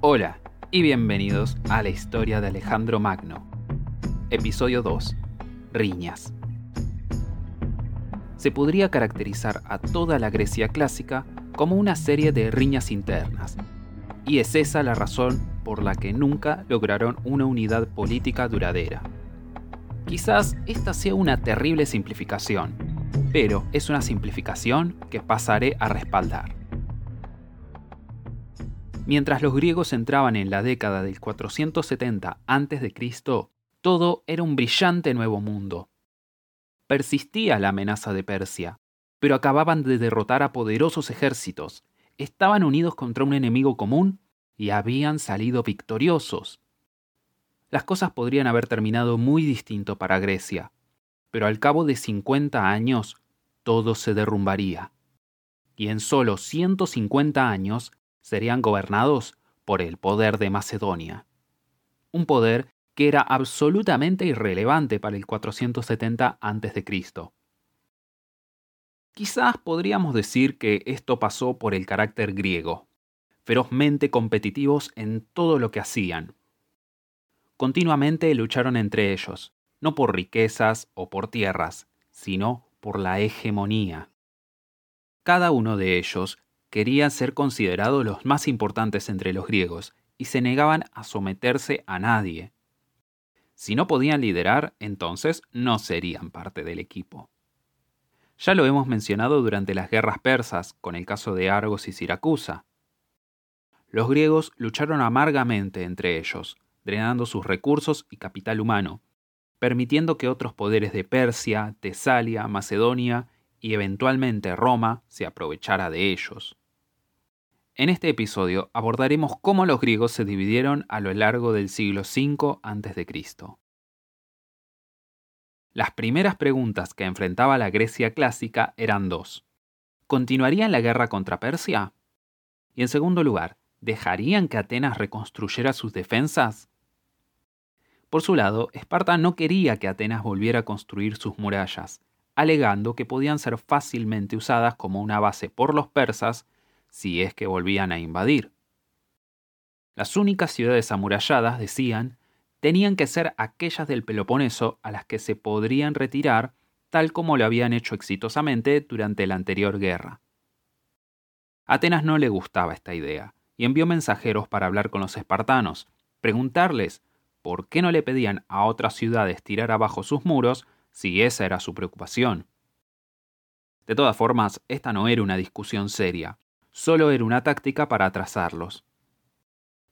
Hola y bienvenidos a la historia de Alejandro Magno. Episodio 2. Riñas. Se podría caracterizar a toda la Grecia clásica como una serie de riñas internas, y es esa la razón por la que nunca lograron una unidad política duradera. Quizás esta sea una terrible simplificación, pero es una simplificación que pasaré a respaldar. Mientras los griegos entraban en la década del 470 a.C., todo era un brillante nuevo mundo. Persistía la amenaza de Persia, pero acababan de derrotar a poderosos ejércitos, estaban unidos contra un enemigo común y habían salido victoriosos. Las cosas podrían haber terminado muy distinto para Grecia, pero al cabo de 50 años todo se derrumbaría. Y en solo 150 años serían gobernados por el poder de Macedonia. Un poder que era absolutamente irrelevante para el 470 a.C. Quizás podríamos decir que esto pasó por el carácter griego, ferozmente competitivos en todo lo que hacían. Continuamente lucharon entre ellos, no por riquezas o por tierras, sino por la hegemonía. Cada uno de ellos querían ser considerados los más importantes entre los griegos y se negaban a someterse a nadie. Si no podían liderar, entonces no serían parte del equipo. Ya lo hemos mencionado durante las guerras persas, con el caso de Argos y Siracusa. Los griegos lucharon amargamente entre ellos, drenando sus recursos y capital humano, permitiendo que otros poderes de Persia, Tesalia, Macedonia y eventualmente Roma se aprovechara de ellos. En este episodio abordaremos cómo los griegos se dividieron a lo largo del siglo V a.C. Las primeras preguntas que enfrentaba la Grecia clásica eran dos. ¿Continuarían la guerra contra Persia? Y en segundo lugar, ¿dejarían que Atenas reconstruyera sus defensas? Por su lado, Esparta no quería que Atenas volviera a construir sus murallas, alegando que podían ser fácilmente usadas como una base por los persas si es que volvían a invadir. Las únicas ciudades amuralladas, decían, tenían que ser aquellas del Peloponeso a las que se podrían retirar tal como lo habían hecho exitosamente durante la anterior guerra. Atenas no le gustaba esta idea y envió mensajeros para hablar con los espartanos, preguntarles por qué no le pedían a otras ciudades tirar abajo sus muros si esa era su preocupación. De todas formas, esta no era una discusión seria, solo era una táctica para atrasarlos.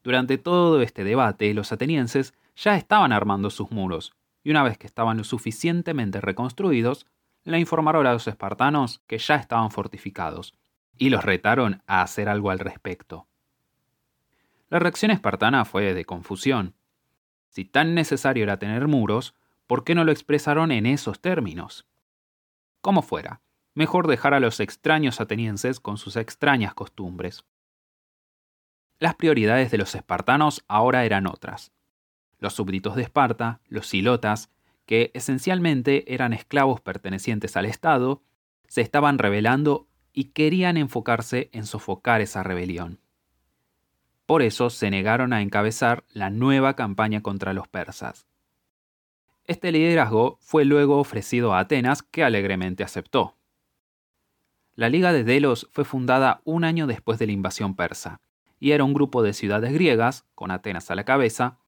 Durante todo este debate, los atenienses ya estaban armando sus muros, y una vez que estaban lo suficientemente reconstruidos, le informaron a los espartanos que ya estaban fortificados, y los retaron a hacer algo al respecto. La reacción espartana fue de confusión. Si tan necesario era tener muros, ¿por qué no lo expresaron en esos términos? Como fuera, mejor dejar a los extraños atenienses con sus extrañas costumbres. Las prioridades de los espartanos ahora eran otras. Los súbditos de Esparta, los silotas, que esencialmente eran esclavos pertenecientes al Estado, se estaban rebelando y querían enfocarse en sofocar esa rebelión. Por eso se negaron a encabezar la nueva campaña contra los persas. Este liderazgo fue luego ofrecido a Atenas, que alegremente aceptó. La Liga de Delos fue fundada un año después de la invasión persa, y era un grupo de ciudades griegas, con Atenas a la cabeza,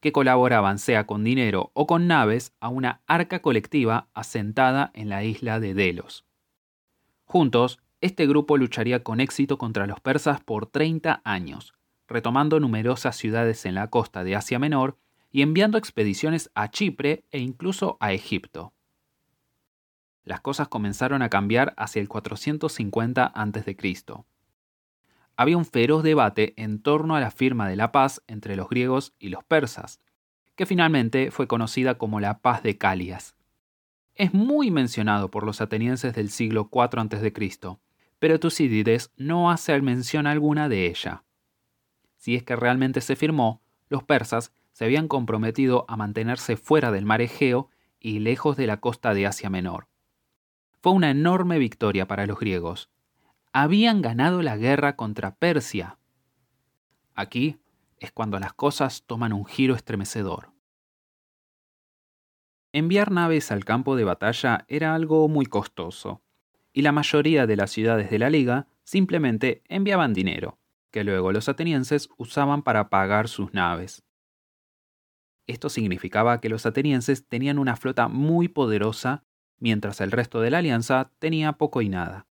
que colaboraban sea con dinero o con naves a una arca colectiva asentada en la isla de Delos. Juntos, este grupo lucharía con éxito contra los persas por 30 años, retomando numerosas ciudades en la costa de Asia Menor y enviando expediciones a Chipre e incluso a Egipto las cosas comenzaron a cambiar hacia el 450 a.C. Había un feroz debate en torno a la firma de la paz entre los griegos y los persas, que finalmente fue conocida como la paz de Calias. Es muy mencionado por los atenienses del siglo IV a.C., pero Tucídides no hace mención alguna de ella. Si es que realmente se firmó, los persas se habían comprometido a mantenerse fuera del mar Egeo y lejos de la costa de Asia Menor fue una enorme victoria para los griegos. Habían ganado la guerra contra Persia. Aquí, es cuando las cosas toman un giro estremecedor. Enviar naves al campo de batalla era algo muy costoso, y la mayoría de las ciudades de la liga simplemente enviaban dinero, que luego los atenienses usaban para pagar sus naves. Esto significaba que los atenienses tenían una flota muy poderosa, mientras el resto de la alianza tenía poco y nada.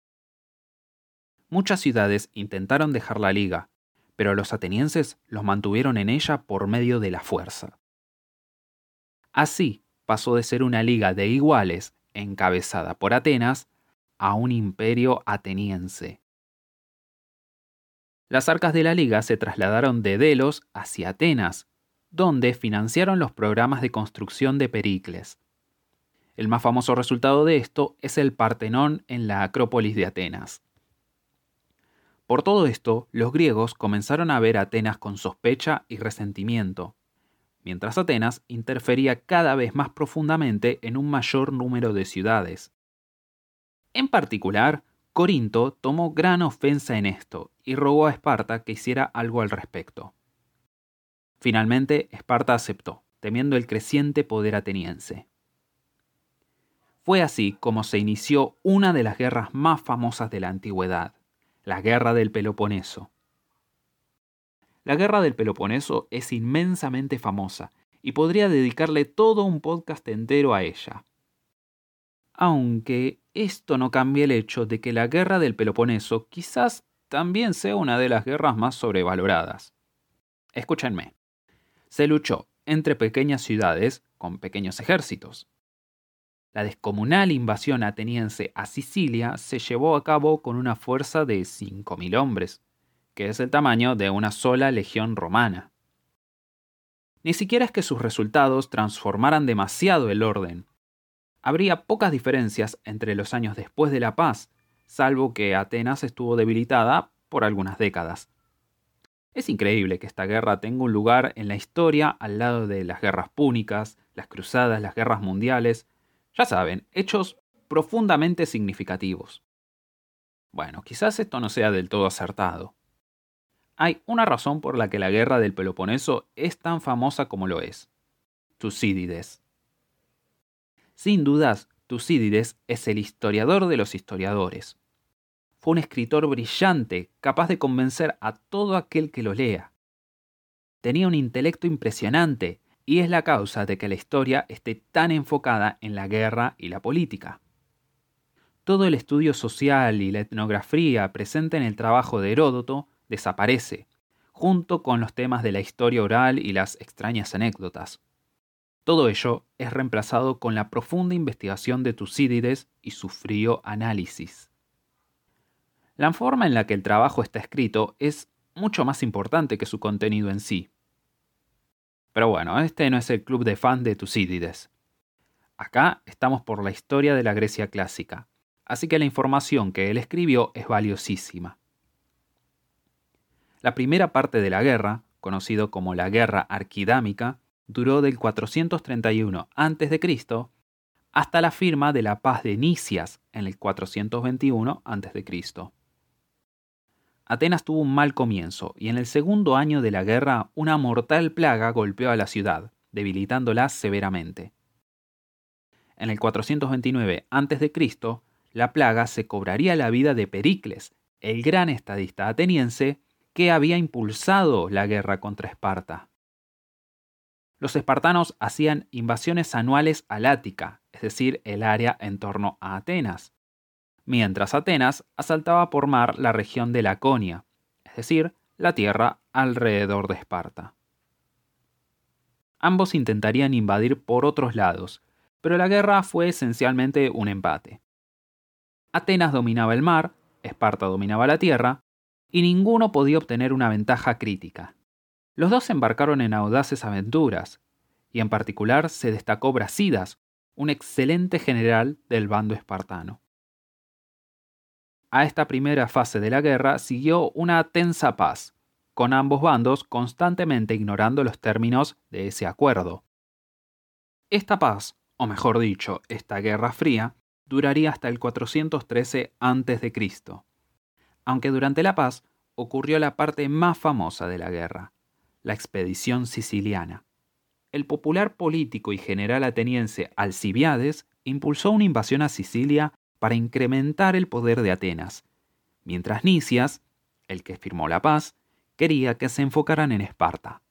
Muchas ciudades intentaron dejar la liga, pero los atenienses los mantuvieron en ella por medio de la fuerza. Así pasó de ser una liga de iguales encabezada por Atenas a un imperio ateniense. Las arcas de la liga se trasladaron de Delos hacia Atenas, donde financiaron los programas de construcción de Pericles. El más famoso resultado de esto es el Partenón en la Acrópolis de Atenas. Por todo esto, los griegos comenzaron a ver a Atenas con sospecha y resentimiento, mientras Atenas interfería cada vez más profundamente en un mayor número de ciudades. En particular, Corinto tomó gran ofensa en esto y rogó a Esparta que hiciera algo al respecto. Finalmente, Esparta aceptó, temiendo el creciente poder ateniense. Fue así como se inició una de las guerras más famosas de la antigüedad, la Guerra del Peloponeso. La Guerra del Peloponeso es inmensamente famosa y podría dedicarle todo un podcast entero a ella. Aunque esto no cambia el hecho de que la Guerra del Peloponeso quizás también sea una de las guerras más sobrevaloradas. Escúchenme. Se luchó entre pequeñas ciudades con pequeños ejércitos. La descomunal invasión ateniense a Sicilia se llevó a cabo con una fuerza de 5.000 hombres, que es el tamaño de una sola legión romana. Ni siquiera es que sus resultados transformaran demasiado el orden. Habría pocas diferencias entre los años después de la paz, salvo que Atenas estuvo debilitada por algunas décadas. Es increíble que esta guerra tenga un lugar en la historia al lado de las guerras púnicas, las cruzadas, las guerras mundiales, ya saben, hechos profundamente significativos. Bueno, quizás esto no sea del todo acertado. Hay una razón por la que la guerra del Peloponeso es tan famosa como lo es. Tucídides. Sin dudas, Tucídides es el historiador de los historiadores. Fue un escritor brillante, capaz de convencer a todo aquel que lo lea. Tenía un intelecto impresionante y es la causa de que la historia esté tan enfocada en la guerra y la política. Todo el estudio social y la etnografía presente en el trabajo de Heródoto desaparece, junto con los temas de la historia oral y las extrañas anécdotas. Todo ello es reemplazado con la profunda investigación de Tucídides y su frío análisis. La forma en la que el trabajo está escrito es mucho más importante que su contenido en sí. Pero bueno, este no es el club de fans de Tucídides. Acá estamos por la historia de la Grecia clásica, así que la información que él escribió es valiosísima. La primera parte de la guerra, conocido como la Guerra Arquidámica, duró del 431 a.C. hasta la firma de la paz de Nicias en el 421 a.C. Atenas tuvo un mal comienzo y en el segundo año de la guerra una mortal plaga golpeó a la ciudad, debilitándola severamente. En el 429 a.C., la plaga se cobraría la vida de Pericles, el gran estadista ateniense que había impulsado la guerra contra Esparta. Los espartanos hacían invasiones anuales al Ática, es decir, el área en torno a Atenas, mientras Atenas asaltaba por mar la región de Laconia, es decir, la tierra alrededor de Esparta. Ambos intentarían invadir por otros lados, pero la guerra fue esencialmente un empate. Atenas dominaba el mar, Esparta dominaba la tierra, y ninguno podía obtener una ventaja crítica. Los dos embarcaron en audaces aventuras, y en particular se destacó Brasidas, un excelente general del bando espartano. A esta primera fase de la guerra siguió una tensa paz, con ambos bandos constantemente ignorando los términos de ese acuerdo. Esta paz, o mejor dicho, esta Guerra Fría, duraría hasta el 413 a.C., aunque durante la paz ocurrió la parte más famosa de la guerra, la expedición siciliana. El popular político y general ateniense Alcibiades impulsó una invasión a Sicilia para incrementar el poder de Atenas, mientras Nicias, el que firmó la paz, quería que se enfocaran en Esparta.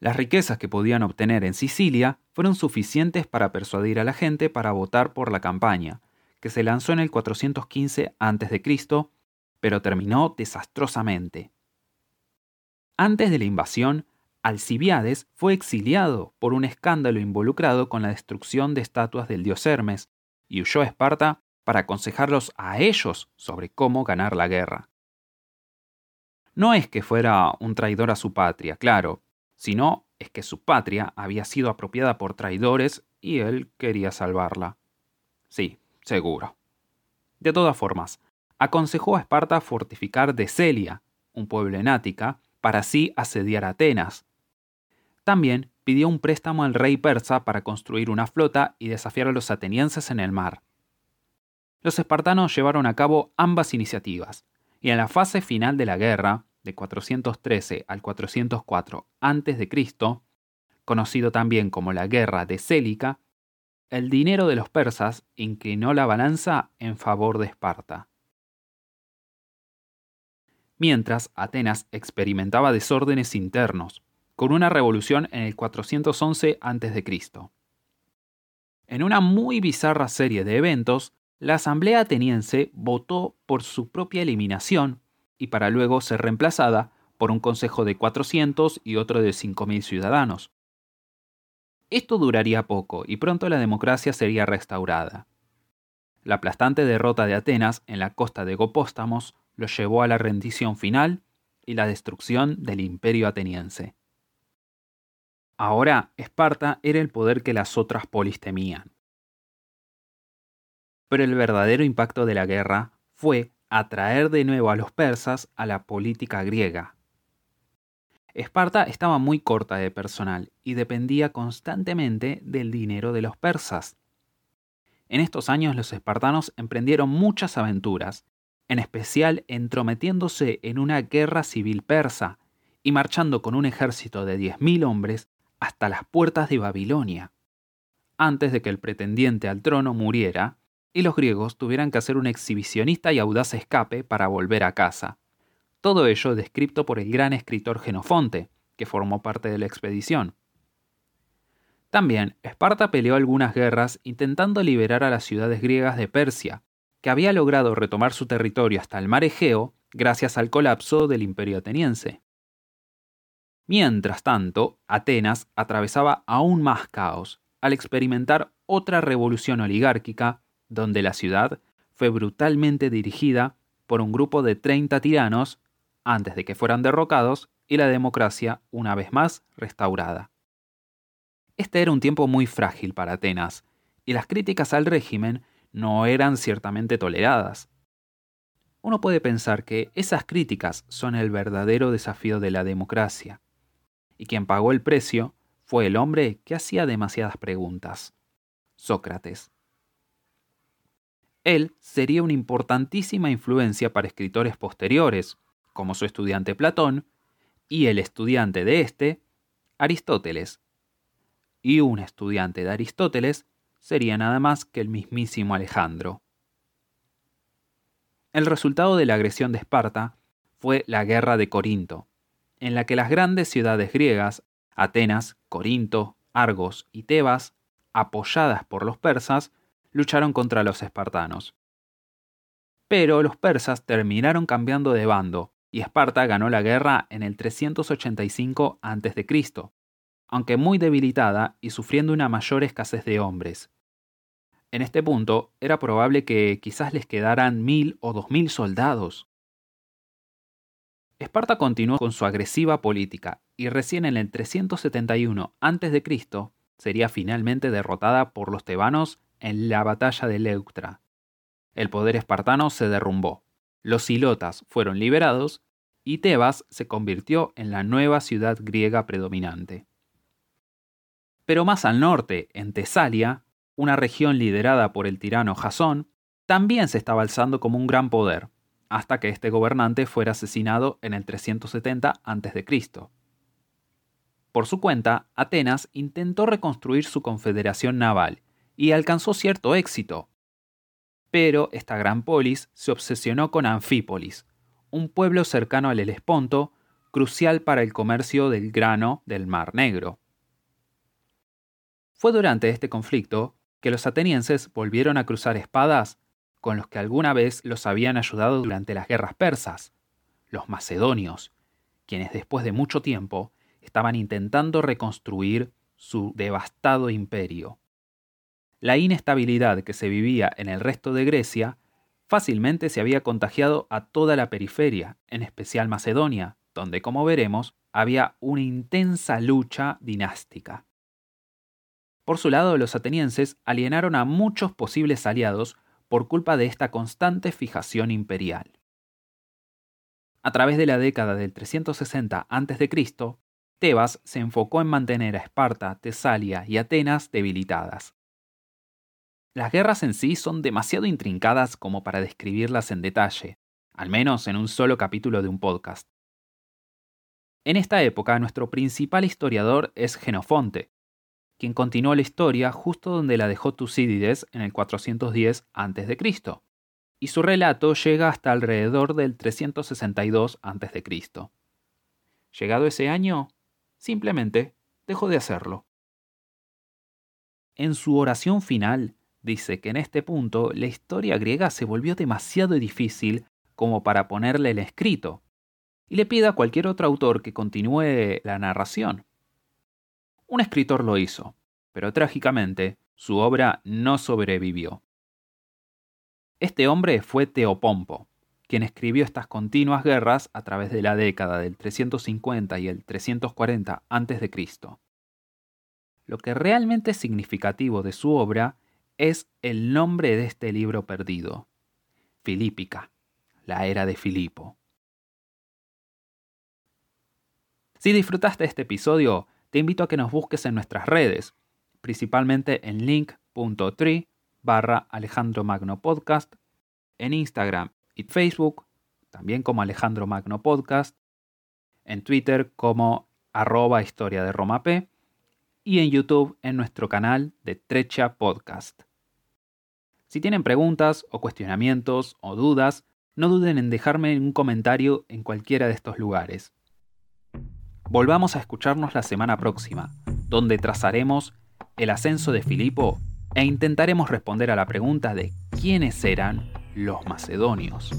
Las riquezas que podían obtener en Sicilia fueron suficientes para persuadir a la gente para votar por la campaña, que se lanzó en el 415 a.C., pero terminó desastrosamente. Antes de la invasión, Alcibiades fue exiliado por un escándalo involucrado con la destrucción de estatuas del dios Hermes y huyó a Esparta para aconsejarlos a ellos sobre cómo ganar la guerra. No es que fuera un traidor a su patria, claro, sino es que su patria había sido apropiada por traidores y él quería salvarla. Sí, seguro. De todas formas, aconsejó a Esparta fortificar Celia, un pueblo en Ática, para así asediar a Atenas. También pidió un préstamo al rey persa para construir una flota y desafiar a los atenienses en el mar. Los espartanos llevaron a cabo ambas iniciativas, y en la fase final de la guerra, de 413 al 404 a.C., conocido también como la Guerra de Célica, el dinero de los persas inclinó la balanza en favor de Esparta. Mientras Atenas experimentaba desórdenes internos, con una revolución en el 411 a.C. En una muy bizarra serie de eventos, la Asamblea ateniense votó por su propia eliminación y para luego ser reemplazada por un consejo de 400 y otro de 5.000 ciudadanos. Esto duraría poco y pronto la democracia sería restaurada. La aplastante derrota de Atenas en la costa de Gopóstamos lo llevó a la rendición final y la destrucción del imperio ateniense. Ahora Esparta era el poder que las otras polis temían. Pero el verdadero impacto de la guerra fue atraer de nuevo a los persas a la política griega. Esparta estaba muy corta de personal y dependía constantemente del dinero de los persas. En estos años los espartanos emprendieron muchas aventuras, en especial entrometiéndose en una guerra civil persa y marchando con un ejército de 10.000 hombres hasta las puertas de Babilonia, antes de que el pretendiente al trono muriera y los griegos tuvieran que hacer un exhibicionista y audaz escape para volver a casa. Todo ello descrito por el gran escritor Genofonte, que formó parte de la expedición. También, Esparta peleó algunas guerras intentando liberar a las ciudades griegas de Persia, que había logrado retomar su territorio hasta el mar Egeo gracias al colapso del imperio ateniense. Mientras tanto, Atenas atravesaba aún más caos al experimentar otra revolución oligárquica donde la ciudad fue brutalmente dirigida por un grupo de 30 tiranos antes de que fueran derrocados y la democracia una vez más restaurada. Este era un tiempo muy frágil para Atenas, y las críticas al régimen no eran ciertamente toleradas. Uno puede pensar que esas críticas son el verdadero desafío de la democracia, y quien pagó el precio fue el hombre que hacía demasiadas preguntas, Sócrates. Él sería una importantísima influencia para escritores posteriores, como su estudiante Platón, y el estudiante de este, Aristóteles. Y un estudiante de Aristóteles sería nada más que el mismísimo Alejandro. El resultado de la agresión de Esparta fue la Guerra de Corinto, en la que las grandes ciudades griegas, Atenas, Corinto, Argos y Tebas, apoyadas por los persas, lucharon contra los espartanos. Pero los persas terminaron cambiando de bando y Esparta ganó la guerra en el 385 a.C., aunque muy debilitada y sufriendo una mayor escasez de hombres. En este punto era probable que quizás les quedaran mil o dos mil soldados. Esparta continuó con su agresiva política y recién en el 371 a.C. sería finalmente derrotada por los tebanos en la batalla de Leuctra. El poder espartano se derrumbó, los ilotas fueron liberados y Tebas se convirtió en la nueva ciudad griega predominante. Pero más al norte, en Tesalia, una región liderada por el tirano Jasón, también se estaba alzando como un gran poder, hasta que este gobernante fuera asesinado en el 370 a.C. Por su cuenta, Atenas intentó reconstruir su confederación naval y alcanzó cierto éxito. Pero esta gran polis se obsesionó con Anfípolis, un pueblo cercano al Helesponto, crucial para el comercio del grano del Mar Negro. Fue durante este conflicto que los atenienses volvieron a cruzar espadas con los que alguna vez los habían ayudado durante las guerras persas, los macedonios, quienes después de mucho tiempo estaban intentando reconstruir su devastado imperio. La inestabilidad que se vivía en el resto de Grecia fácilmente se había contagiado a toda la periferia, en especial Macedonia, donde, como veremos, había una intensa lucha dinástica. Por su lado, los atenienses alienaron a muchos posibles aliados por culpa de esta constante fijación imperial. A través de la década del 360 a.C., Tebas se enfocó en mantener a Esparta, Tesalia y Atenas debilitadas. Las guerras en sí son demasiado intrincadas como para describirlas en detalle, al menos en un solo capítulo de un podcast. En esta época, nuestro principal historiador es Genofonte, quien continuó la historia justo donde la dejó Tucídides en el 410 a.C., y su relato llega hasta alrededor del 362 a.C. Llegado ese año, simplemente dejó de hacerlo. En su oración final, dice que en este punto la historia griega se volvió demasiado difícil como para ponerle el escrito, y le pide a cualquier otro autor que continúe la narración. Un escritor lo hizo, pero trágicamente su obra no sobrevivió. Este hombre fue Teopompo, quien escribió estas continuas guerras a través de la década del 350 y el 340 a.C. Lo que realmente es significativo de su obra es el nombre de este libro perdido, Filípica, la era de Filipo. Si disfrutaste este episodio, te invito a que nos busques en nuestras redes, principalmente en link.tree barra Alejandro Magno Podcast, en Instagram y Facebook, también como Alejandro Magno Podcast, en Twitter como arroba historia de Roma P y en YouTube en nuestro canal de Trecha Podcast. Si tienen preguntas o cuestionamientos o dudas, no duden en dejarme un comentario en cualquiera de estos lugares. Volvamos a escucharnos la semana próxima, donde trazaremos el ascenso de Filipo e intentaremos responder a la pregunta de quiénes eran los macedonios.